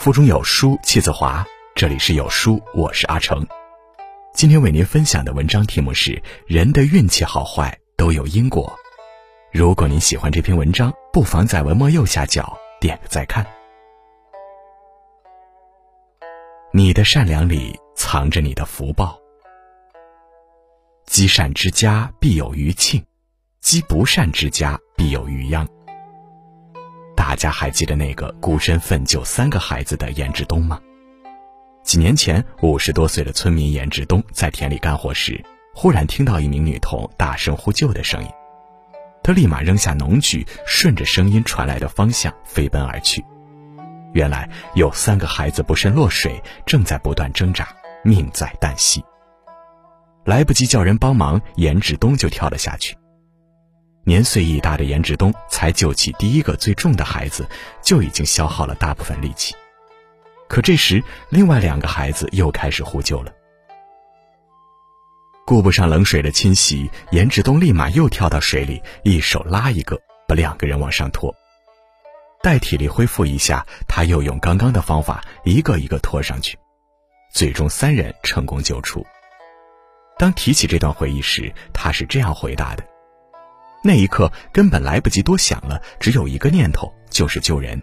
腹中有书气自华，这里是有书，我是阿成。今天为您分享的文章题目是《人的运气好坏都有因果》。如果您喜欢这篇文章，不妨在文末右下角点个再看。你的善良里藏着你的福报。积善之家必有余庆，积不善之家必有余殃。大家还记得那个孤身奋救三个孩子的严志东吗？几年前，五十多岁的村民严志东在田里干活时，忽然听到一名女童大声呼救的声音，他立马扔下农具，顺着声音传来的方向飞奔而去。原来有三个孩子不慎落水，正在不断挣扎，命在旦夕。来不及叫人帮忙，严志东就跳了下去。年岁已大的严志东才救起第一个最重的孩子，就已经消耗了大部分力气。可这时，另外两个孩子又开始呼救了。顾不上冷水的侵袭，严志东立马又跳到水里，一手拉一个，把两个人往上拖。待体力恢复一下，他又用刚刚的方法一个一个拖上去，最终三人成功救出。当提起这段回忆时，他是这样回答的：“那一刻根本来不及多想了，只有一个念头，就是救人。”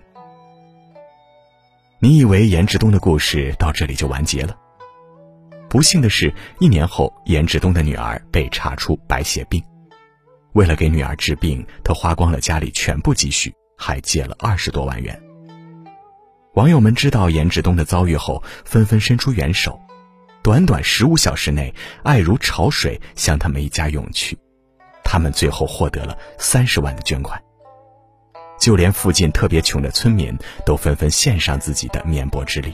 你以为严志东的故事到这里就完结了？不幸的是，一年后，严志东的女儿被查出白血病。为了给女儿治病，他花光了家里全部积蓄，还借了二十多万元。网友们知道严志东的遭遇后，纷纷伸出援手。短短十五小时内，爱如潮水向他们一家涌去。他们最后获得了三十万的捐款。就连附近特别穷的村民都纷纷献上自己的绵薄之力。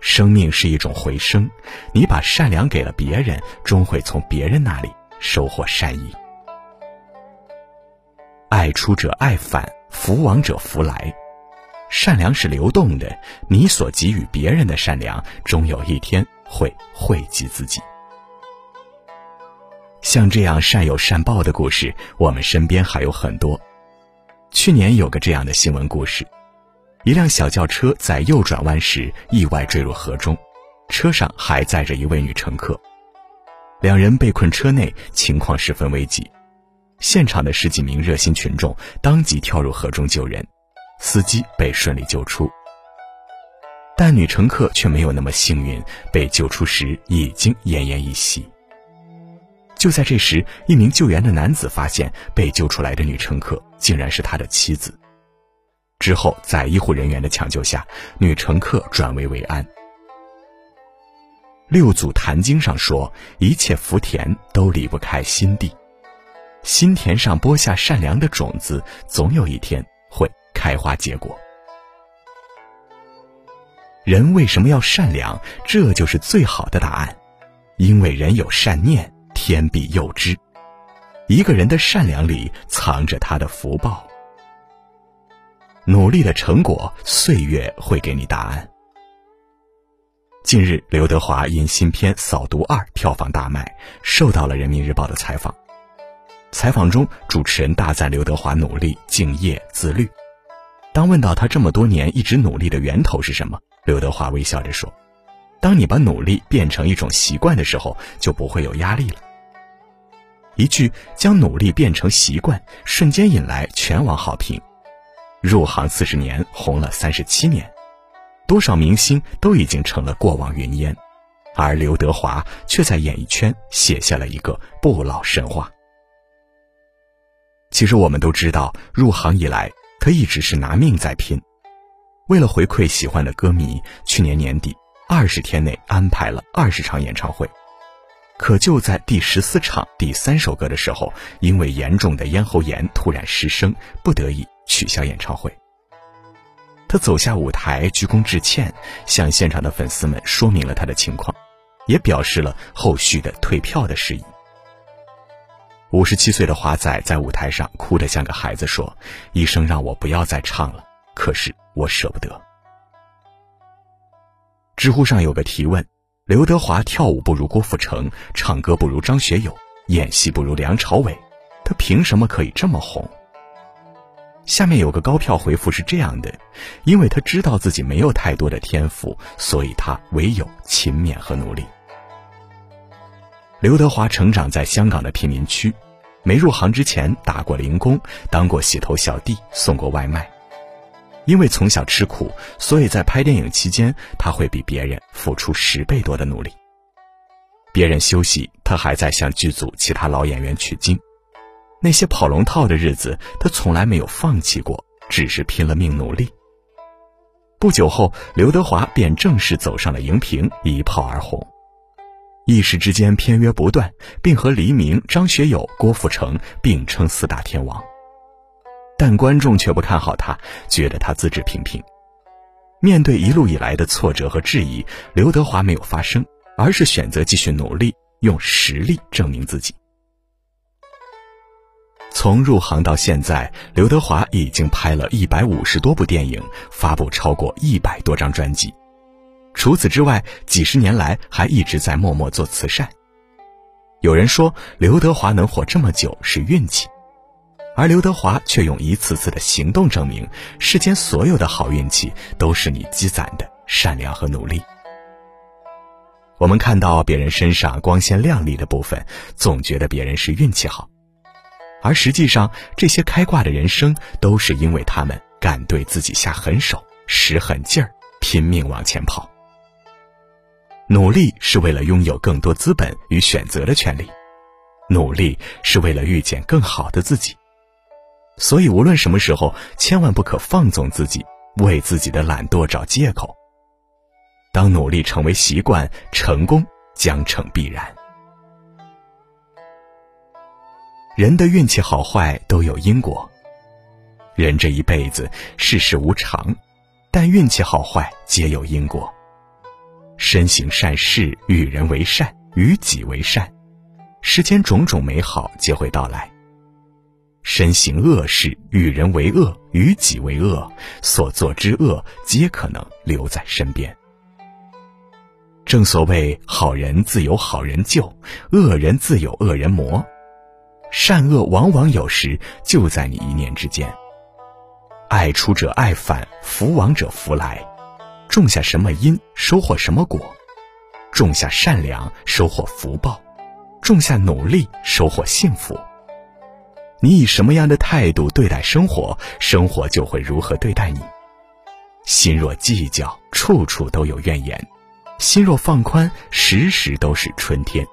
生命是一种回声，你把善良给了别人，终会从别人那里收获善意。爱出者爱返，福往者福来。善良是流动的，你所给予别人的善良，终有一天会惠及自己。像这样善有善报的故事，我们身边还有很多。去年有个这样的新闻故事：一辆小轿车在右转弯时意外坠入河中，车上还载着一位女乘客，两人被困车内，情况十分危急。现场的十几名热心群众当即跳入河中救人，司机被顺利救出，但女乘客却没有那么幸运，被救出时已经奄奄一息。就在这时，一名救援的男子发现被救出来的女乘客竟然是他的妻子。之后，在医护人员的抢救下，女乘客转危为安。六祖坛经上说：“一切福田都离不开心地，心田上播下善良的种子，总有一天会开花结果。”人为什么要善良？这就是最好的答案，因为人有善念。天必佑之，一个人的善良里藏着他的福报。努力的成果，岁月会给你答案。近日，刘德华因新片《扫毒二》票房大卖，受到了人民日报的采访。采访中，主持人大赞刘德华努力、敬业、自律。当问到他这么多年一直努力的源头是什么，刘德华微笑着说：“当你把努力变成一种习惯的时候，就不会有压力了。”一句将努力变成习惯，瞬间引来全网好评。入行四十年，红了三十七年，多少明星都已经成了过往云烟，而刘德华却在演艺圈写下了一个不老神话。其实我们都知道，入行以来他一直是拿命在拼。为了回馈喜欢的歌迷，去年年底二十天内安排了二十场演唱会。可就在第十四场第三首歌的时候，因为严重的咽喉炎突然失声，不得已取消演唱会。他走下舞台，鞠躬致歉，向现场的粉丝们说明了他的情况，也表示了后续的退票的事宜。五十七岁的华仔在舞台上哭得像个孩子，说：“医生让我不要再唱了，可是我舍不得。”知乎上有个提问。刘德华跳舞不如郭富城，唱歌不如张学友，演戏不如梁朝伟，他凭什么可以这么红？下面有个高票回复是这样的：因为他知道自己没有太多的天赋，所以他唯有勤勉和努力。刘德华成长在香港的贫民区，没入行之前打过零工，当过洗头小弟，送过外卖。因为从小吃苦，所以在拍电影期间，他会比别人付出十倍多的努力。别人休息，他还在向剧组其他老演员取经。那些跑龙套的日子，他从来没有放弃过，只是拼了命努力。不久后，刘德华便正式走上了荧屏，一炮而红，一时之间片约不断，并和黎明、张学友、郭富城并称四大天王。但观众却不看好他，觉得他资质平平。面对一路以来的挫折和质疑，刘德华没有发声，而是选择继续努力，用实力证明自己。从入行到现在，刘德华已经拍了一百五十多部电影，发布超过一百多张专辑。除此之外，几十年来还一直在默默做慈善。有人说，刘德华能活这么久是运气，而刘德华却用一次次的行动证明，世间所有的好运气都是你积攒的善良和努力。我们看到别人身上光鲜亮丽的部分，总觉得别人是运气好。而实际上，这些开挂的人生，都是因为他们敢对自己下狠手、使狠劲儿、拼命往前跑。努力是为了拥有更多资本与选择的权利，努力是为了遇见更好的自己。所以，无论什么时候，千万不可放纵自己，为自己的懒惰找借口。当努力成为习惯，成功将成必然。人的运气好坏都有因果。人这一辈子世事无常，但运气好坏皆有因果。身行善事，与人为善，与己为善，世间种种美好皆会到来；身行恶事，与人为恶，与己为恶，所作之恶皆可能留在身边。正所谓，好人自有好人救，恶人自有恶人磨。善恶往往有时就在你一念之间。爱出者爱返，福往者福来。种下什么因，收获什么果；种下善良，收获福报；种下努力，收获幸福。你以什么样的态度对待生活，生活就会如何对待你。心若计较，处处都有怨言；心若放宽，时时都是春天。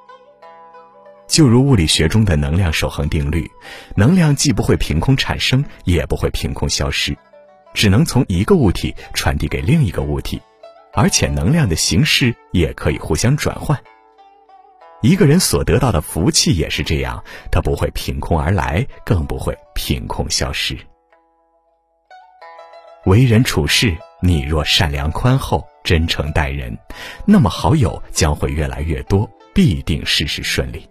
就如物理学中的能量守恒定律，能量既不会凭空产生，也不会凭空消失，只能从一个物体传递给另一个物体，而且能量的形式也可以互相转换。一个人所得到的福气也是这样，它不会凭空而来，更不会凭空消失。为人处事，你若善良宽厚、真诚待人，那么好友将会越来越多，必定事事顺利。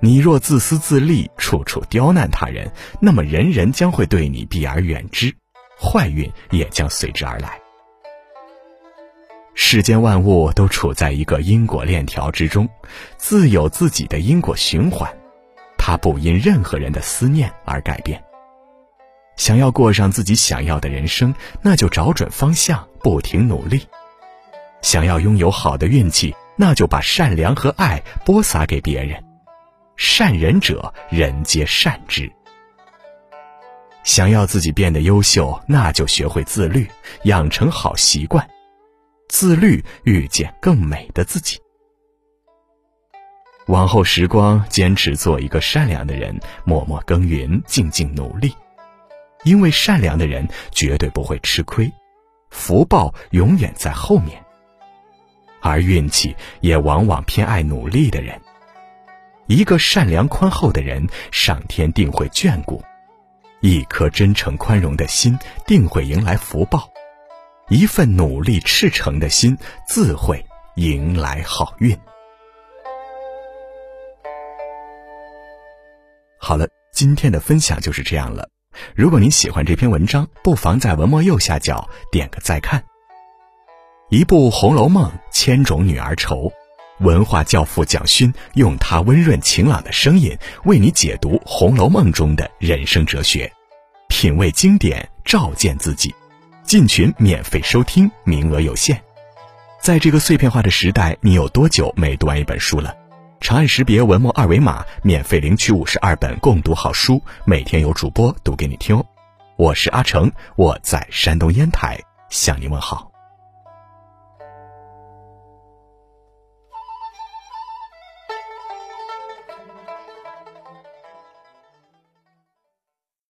你若自私自利，处处刁难他人，那么人人将会对你避而远之，坏运也将随之而来。世间万物都处在一个因果链条之中，自有自己的因果循环，它不因任何人的思念而改变。想要过上自己想要的人生，那就找准方向，不停努力；想要拥有好的运气，那就把善良和爱播撒给别人。善人者，人皆善之。想要自己变得优秀，那就学会自律，养成好习惯。自律，遇见更美的自己。往后时光，坚持做一个善良的人，默默耕耘，静静努力。因为善良的人绝对不会吃亏，福报永远在后面。而运气也往往偏爱努力的人。一个善良宽厚的人，上天定会眷顾；一颗真诚宽容的心，定会迎来福报；一份努力赤诚的心，自会迎来好运。好了，今天的分享就是这样了。如果您喜欢这篇文章，不妨在文末右下角点个再看。一部《红楼梦》，千种女儿愁。文化教父蒋勋用他温润晴朗的声音为你解读《红楼梦》中的人生哲学，品味经典，照见自己。进群免费收听，名额有限。在这个碎片化的时代，你有多久没读完一本书了？长按识别文末二维码，免费领取五十二本共读好书，每天有主播读给你听哦。我是阿成，我在山东烟台向你问好。